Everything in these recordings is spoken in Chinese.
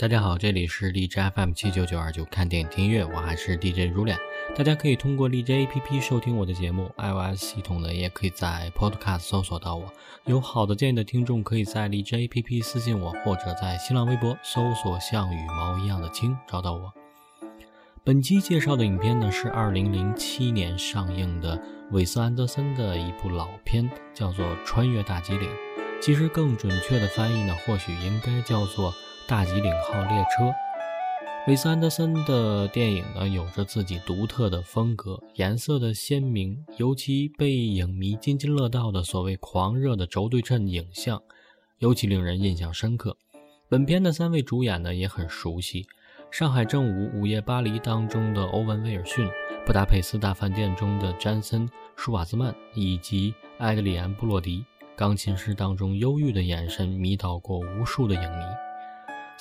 大家好，这里是荔枝 FM 七九九二九，看电影听音乐，我还是 DJ 如脸。大家可以通过荔枝 APP 收听我的节目，iOS 系统的也可以在 Podcast 搜索到我。有好的建议的听众，可以在荔枝 APP 私信我，或者在新浪微博搜索“像羽毛一样的青”找到我。本期介绍的影片呢，是二零零七年上映的韦斯安德森的一部老片，叫做《穿越大吉岭》。其实更准确的翻译呢，或许应该叫做。大吉岭号列车，韦斯安德森的电影呢，有着自己独特的风格，颜色的鲜明，尤其被影迷津津乐道的所谓狂热的轴对称影像，尤其令人印象深刻。本片的三位主演呢，也很熟悉，《上海正午》《午夜巴黎》当中的欧文·威尔逊，《布达佩斯大饭店》中的詹森·舒瓦兹曼，以及埃德里安·布洛迪，《钢琴师》当中忧郁的眼神迷倒过无数的影迷。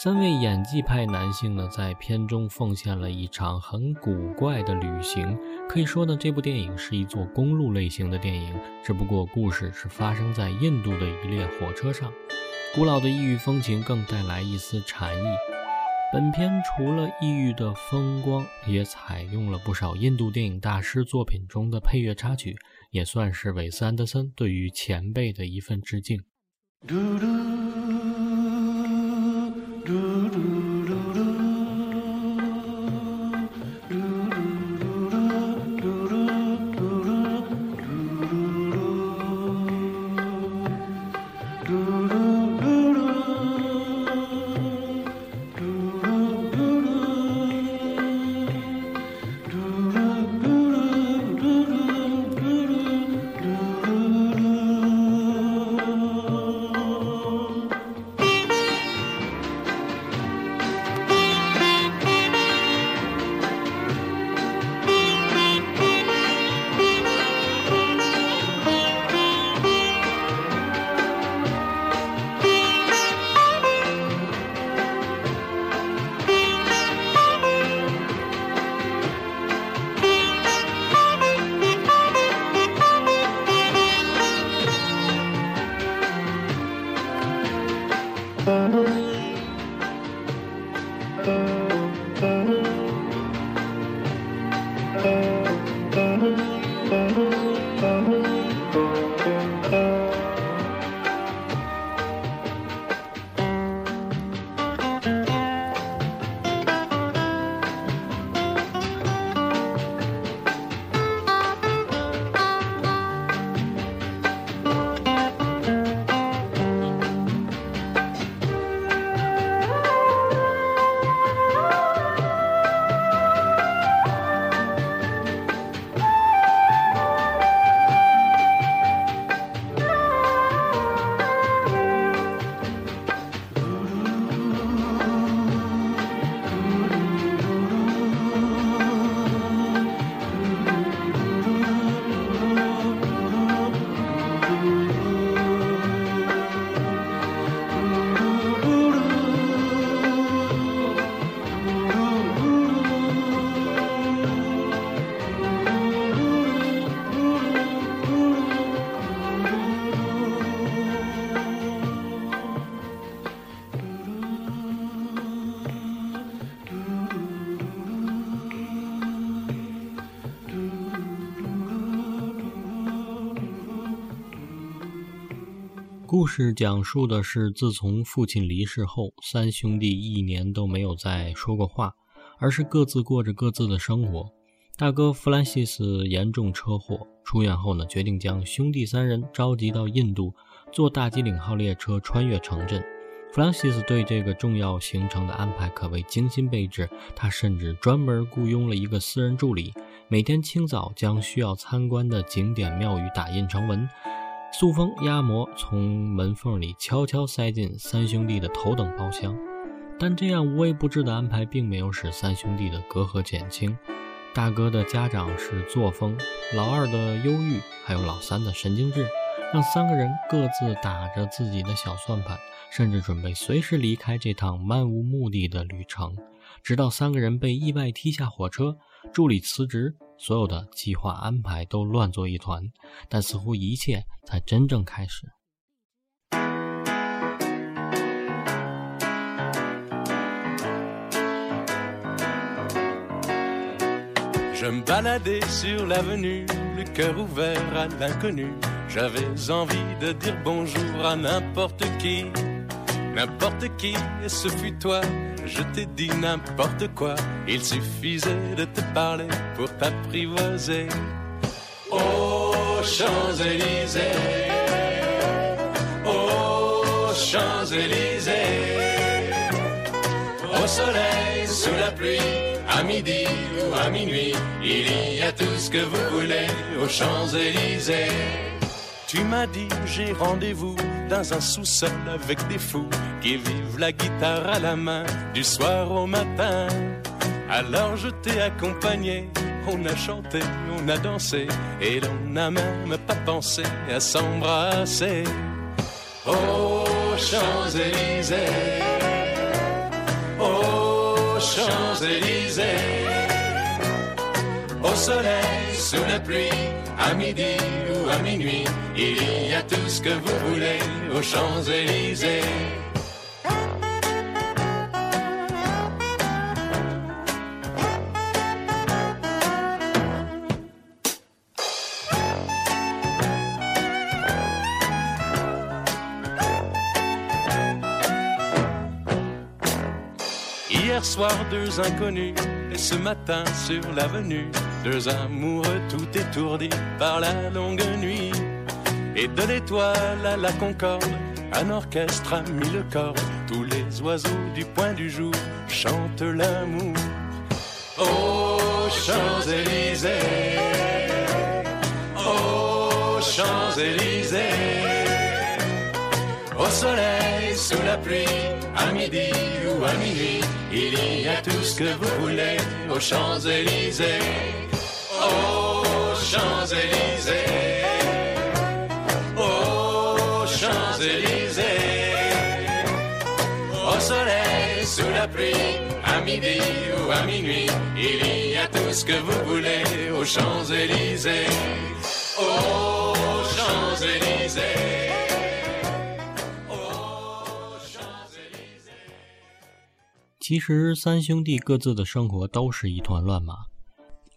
三位演技派男性呢，在片中奉献了一场很古怪的旅行。可以说呢，这部电影是一座公路类型的电影，只不过故事是发生在印度的一列火车上。古老的异域风情更带来一丝禅意。本片除了异域的风光，也采用了不少印度电影大师作品中的配乐插曲，也算是韦斯安德森对于前辈的一份致敬。do 故事讲述的是，自从父亲离世后，三兄弟一年都没有再说过话，而是各自过着各自的生活。大哥弗兰西斯严重车祸出院后呢，决定将兄弟三人召集到印度，坐大吉岭号列车穿越城镇。弗兰西斯对这个重要行程的安排可谓精心备至，他甚至专门雇佣了一个私人助理，每天清早将需要参观的景点庙宇打印成文。塑封压膜，从门缝里悄悄塞进三兄弟的头等包厢。但这样无微不至的安排，并没有使三兄弟的隔阂减轻。大哥的家长是作风，老二的忧郁，还有老三的神经质，让三个人各自打着自己的小算盘，甚至准备随时离开这趟漫无目的的旅程。直到三个人被意外踢下火车，助理辞职，所有的计划安排都乱作一团，但似乎一切才真正开始。N'importe qui, ce fut toi. Je t'ai dit n'importe quoi, il suffisait de te parler pour t'apprivoiser. Aux Champs-Élysées, aux Champs-Élysées, au soleil, sous la pluie à midi ou à minuit, il y a tout ce que vous voulez aux Champs-Élysées. Tu m'as dit j'ai rendez-vous dans un sous-sol avec des fous qui vivent la guitare à la main du soir au matin. Alors je t'ai accompagné, on a chanté, on a dansé et l'on n'a même pas pensé à s'embrasser. Aux Champs-Élysées. Champs-Élysées. Au soleil, sous la pluie, à midi à minuit, il y a tout ce que vous voulez aux Champs-Élysées. Hier soir, deux inconnus, et ce matin sur l'avenue, deux amoureux tout étourdis par la longue nuit. Et de l'étoile à la concorde, un orchestre a mis le corps. Tous les oiseaux du point du jour chantent l'amour. Aux Champs-Élysées, aux Champs-Élysées, au soleil, sous la pluie, à midi ou à minuit, il y a tout ce que vous voulez aux Champs-Élysées. Aux Champs-Élysées. Aux Champs-Élysées. Au soleil, sous la pluie, à midi ou à minuit, il y a tout ce que vous voulez aux Champs-Élysées. Aux Champs-Élysées. 其实三兄弟各自的生活都是一团乱麻。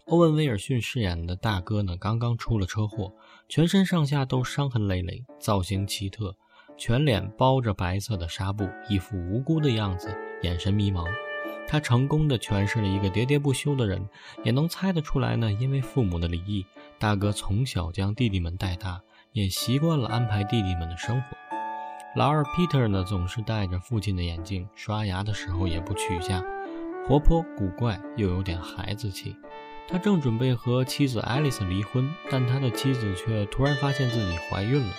欧文·威尔逊饰演的大哥呢，刚刚出了车祸，全身上下都伤痕累累，造型奇特，全脸包着白色的纱布，一副无辜的样子，眼神迷茫。他成功的诠释了一个喋喋不休的人，也能猜得出来呢。因为父母的离异，大哥从小将弟弟们带大，也习惯了安排弟弟们的生活。老二 Peter 呢，总是戴着父亲的眼镜，刷牙的时候也不取下，活泼古怪又有点孩子气。他正准备和妻子爱丽丝离婚，但他的妻子却突然发现自己怀孕了。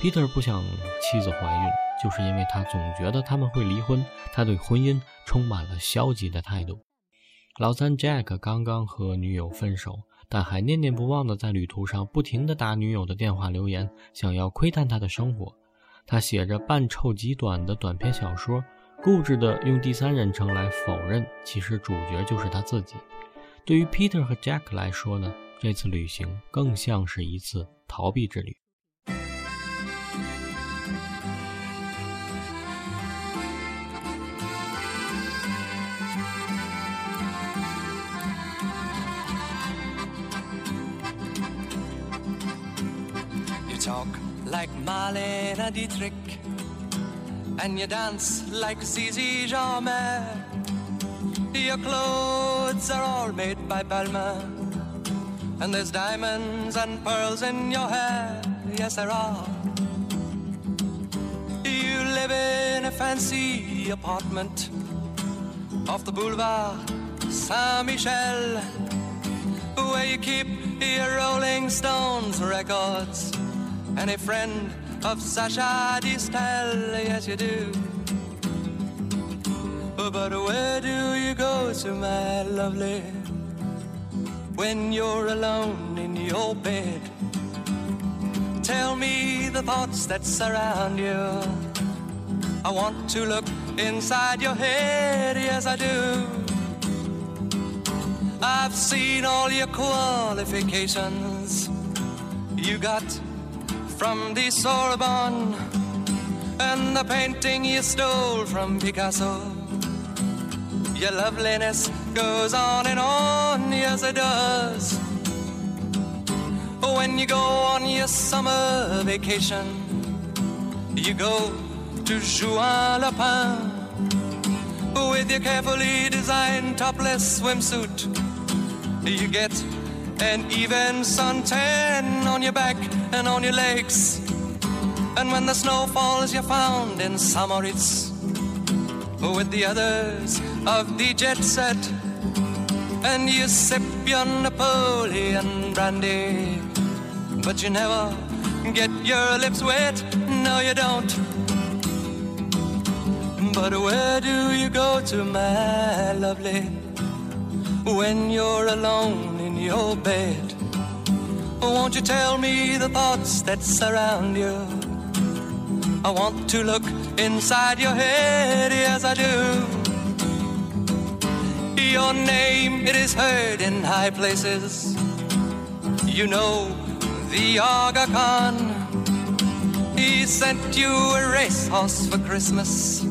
Peter 不想妻子怀孕，就是因为他总觉得他们会离婚。他对婚姻充满了消极的态度。老三 Jack 刚刚和女友分手，但还念念不忘的在旅途上不停的打女友的电话留言，想要窥探她的生活。他写着半臭极短的短篇小说，固执地用第三人称来否认，其实主角就是他自己。对于 Peter 和 Jack 来说呢，这次旅行更像是一次逃避之旅。Talk like Marlene Dietrich, and you dance like Zizi Jeanmaire. Your clothes are all made by Balmain, and there's diamonds and pearls in your hair. Yes, there are. You live in a fancy apartment off the boulevard Saint Michel, where you keep your Rolling Stones records and a friend of Sasha Distel, yes you do. But where do you go to, my lovely, when you're alone in your bed? Tell me the thoughts that surround you. I want to look inside your head, yes I do. I've seen all your qualifications. You got from the Sorbonne and the painting you stole from Picasso. Your loveliness goes on and on, yes it does. When you go on your summer vacation, you go to Juan Lapin with your carefully designed topless swimsuit. You get an even suntan on your back and on your legs. And when the snow falls, you're found in Samoritz with the others of the jet set. And you sip your Napoleon brandy, but you never get your lips wet. No, you don't. But where do you go to, my lovely, when you're alone in your bed? Won't you tell me the thoughts that surround you? I want to look inside your head, yes I do. Your name, it is heard in high places. You know the Aga Khan. He sent you a racehorse for Christmas,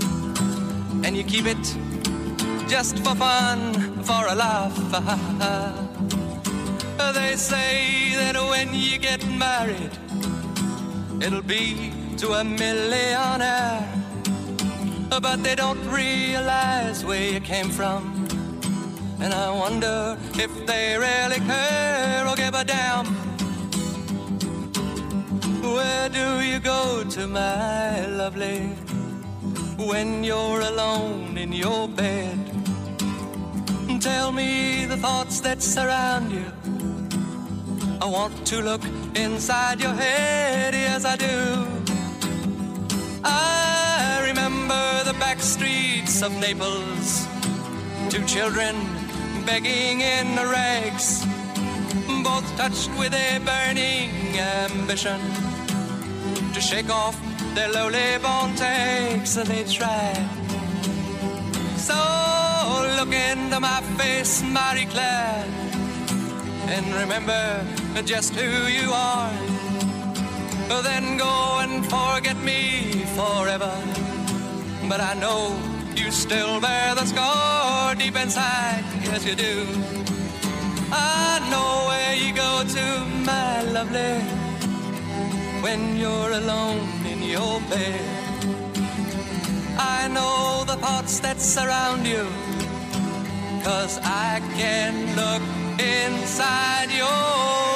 and you keep it just for fun, for a laugh. they say that when you get married, it'll be to a millionaire. But they don't realize where you came from. And I wonder if they really care or give a damn. Where do you go to, my lovely, when you're alone in your bed? Tell me the thoughts that surround you. I want to look inside your head, yes, I do. I remember the back streets of Naples, two children begging in the rags, both touched with a burning ambition to shake off their lowly born takes. They tried. So look into my face, Marie Claire, and remember just who you are. Then go and forget me forever. But I know you still bear the scar deep inside, yes you do. I know where you go to, my lovely, when you're alone in your bed. I know the thoughts that surround you, cause I can look inside your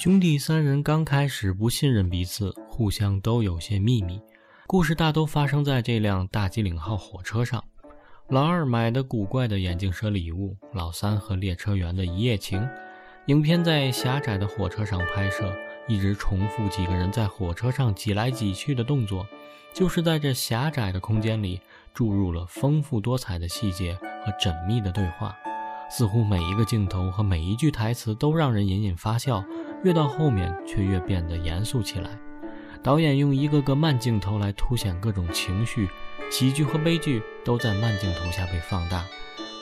兄弟三人刚开始不信任彼此，互相都有些秘密。故事大都发生在这辆大吉岭号火车上。老二买的古怪的眼镜蛇礼物，老三和列车员的一夜情。影片在狭窄的火车上拍摄，一直重复几个人在火车上挤来挤去的动作，就是在这狭窄的空间里注入了丰富多彩的细节和缜密的对话。似乎每一个镜头和每一句台词都让人隐隐发笑，越到后面却越变得严肃起来。导演用一个个慢镜头来凸显各种情绪，喜剧和悲剧都在慢镜头下被放大，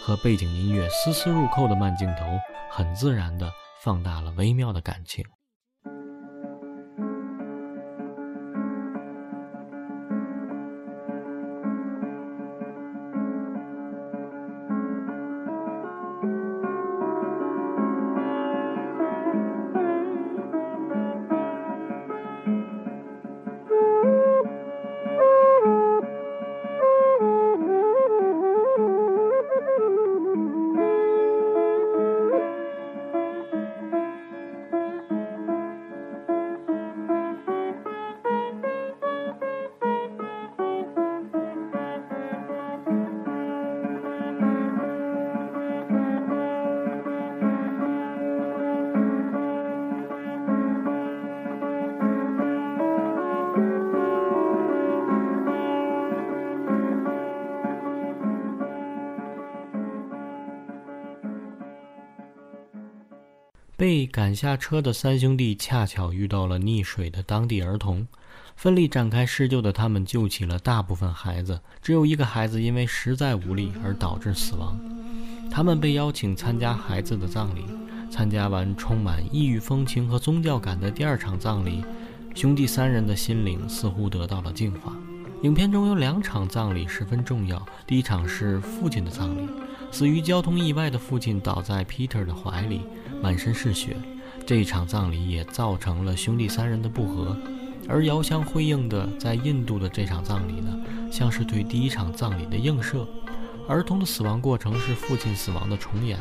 和背景音乐丝丝入扣的慢镜头，很自然地放大了微妙的感情。赶下车的三兄弟恰巧遇到了溺水的当地儿童，奋力展开施救的他们救起了大部分孩子，只有一个孩子因为实在无力而导致死亡。他们被邀请参加孩子的葬礼。参加完充满异域风情和宗教感的第二场葬礼，兄弟三人的心灵似乎得到了净化。影片中有两场葬礼十分重要，第一场是父亲的葬礼，死于交通意外的父亲倒在 Peter 的怀里，满身是血。这一场葬礼也造成了兄弟三人的不和，而遥相辉映的在印度的这场葬礼呢，像是对第一场葬礼的映射。儿童的死亡过程是父亲死亡的重演。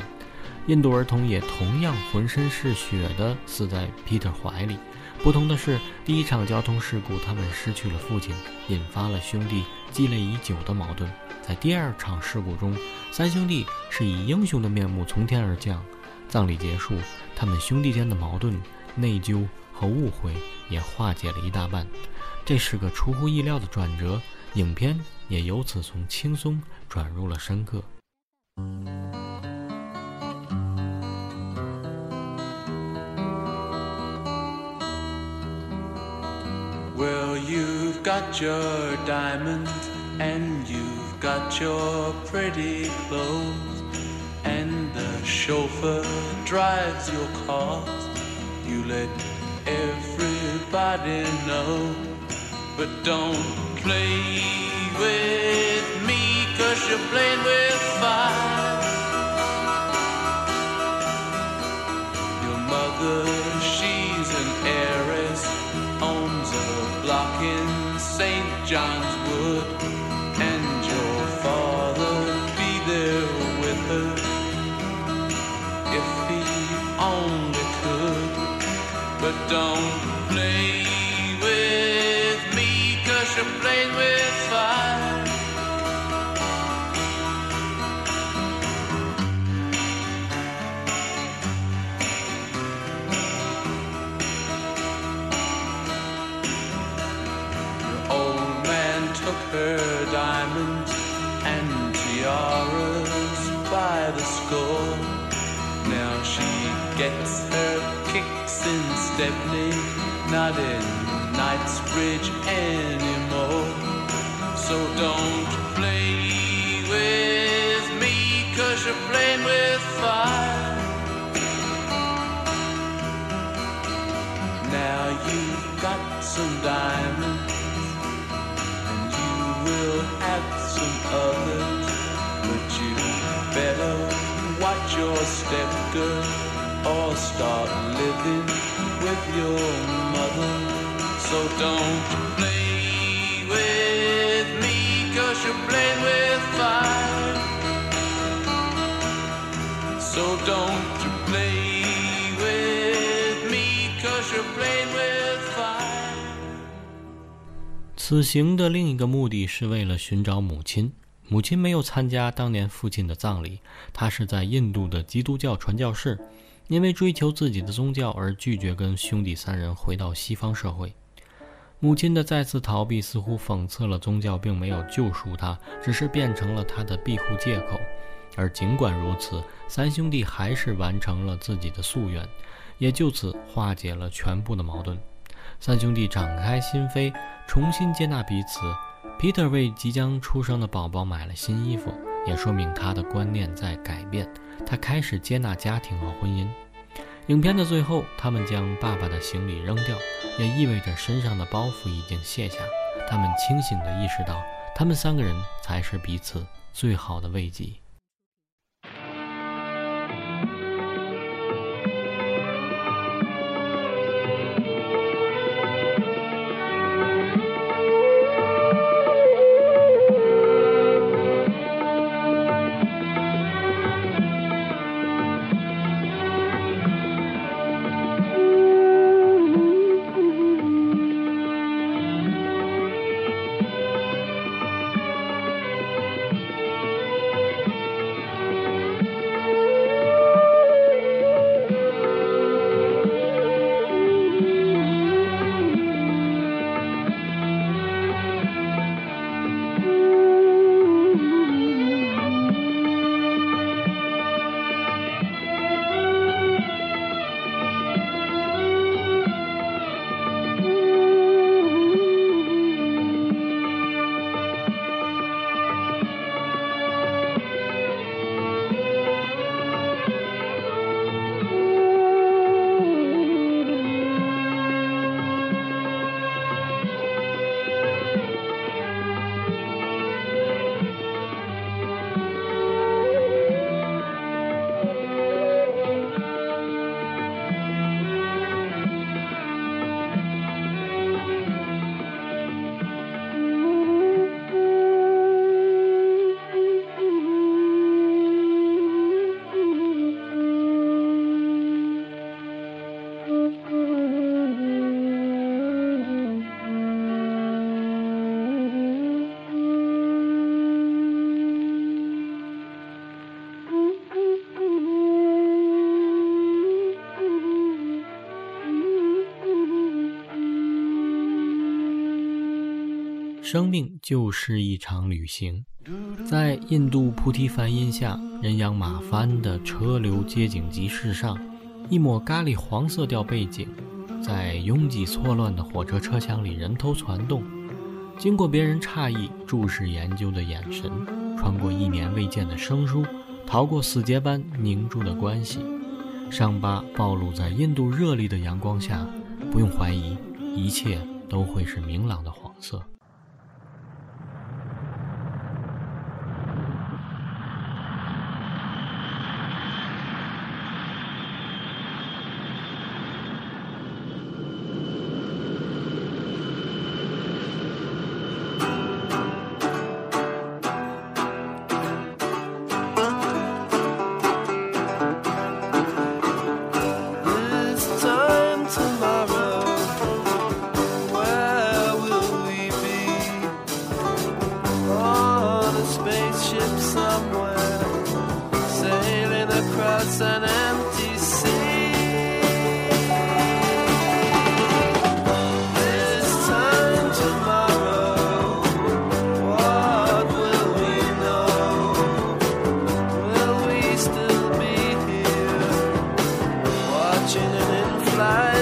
印度儿童也同样浑身是血的死在 Peter 怀里，不同的是，第一场交通事故他们失去了父亲，引发了兄弟积累已久的矛盾。在第二场事故中，三兄弟是以英雄的面目从天而降。葬礼结束，他们兄弟间的矛盾、内疚和误会也化解了一大半。这是个出乎意料的转折，影片也由此从轻松转入了深刻。Well, you've got your diamond and you got your pretty clothes, and the chauffeur drives your cars. You let everybody know, but don't play with me, cause you're playing with you're playing with fire. Your old man took her diamonds and tiaras by the score. Now she gets her kicks in Stepney, not in Knightsbridge anymore. So don't play with me, cause you're playing with fire. Now you've got some diamonds, and you will have some others, but you better watch your step, girl, or start living with your mother. So don't play you're playing with fire. So don't you play with me, cause you're playing with fire. 此行的另一个目的是为了寻找母亲。母亲没有参加当年父亲的葬礼，她是在印度的基督教传教士，因为追求自己的宗教而拒绝跟兄弟三人回到西方社会。母亲的再次逃避似乎讽刺了宗教并没有救赎他，只是变成了他的庇护借口。而尽管如此，三兄弟还是完成了自己的夙愿，也就此化解了全部的矛盾。三兄弟敞开心扉，重新接纳彼此。Peter 为即将出生的宝宝买了新衣服，也说明他的观念在改变。他开始接纳家庭和婚姻。影片的最后，他们将爸爸的行李扔掉，也意味着身上的包袱已经卸下。他们清醒地意识到，他们三个人才是彼此最好的慰藉。生命就是一场旅行，在印度菩提梵音下，人仰马翻的车流街景集市上，一抹咖喱黄色调背景，在拥挤错乱的火车车厢里人头攒动，经过别人诧异注视研究的眼神，穿过一年未见的生疏，逃过死结般凝住的关系，伤疤暴露在印度热丽的阳光下，不用怀疑，一切都会是明朗的黄色。life.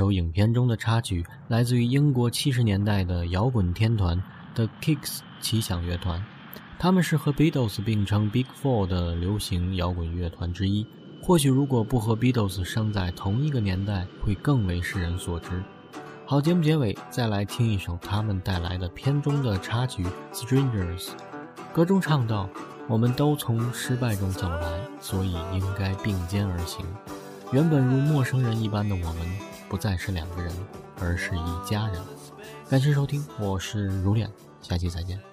首影片中的插曲，来自于英国七十年代的摇滚天团 The Kicks 奇想乐团，他们是和 Beatles 并称 Big Four 的流行摇滚乐团之一。或许如果不和 Beatles 生在同一个年代，会更为世人所知。好，节目结尾再来听一首他们带来的片中的插曲《Strangers》，歌中唱道：“我们都从失败中走来，所以应该并肩而行。原本如陌生人一般的我们，不再是两个人，而是一家人。”感谢收听，我是如脸，下期再见。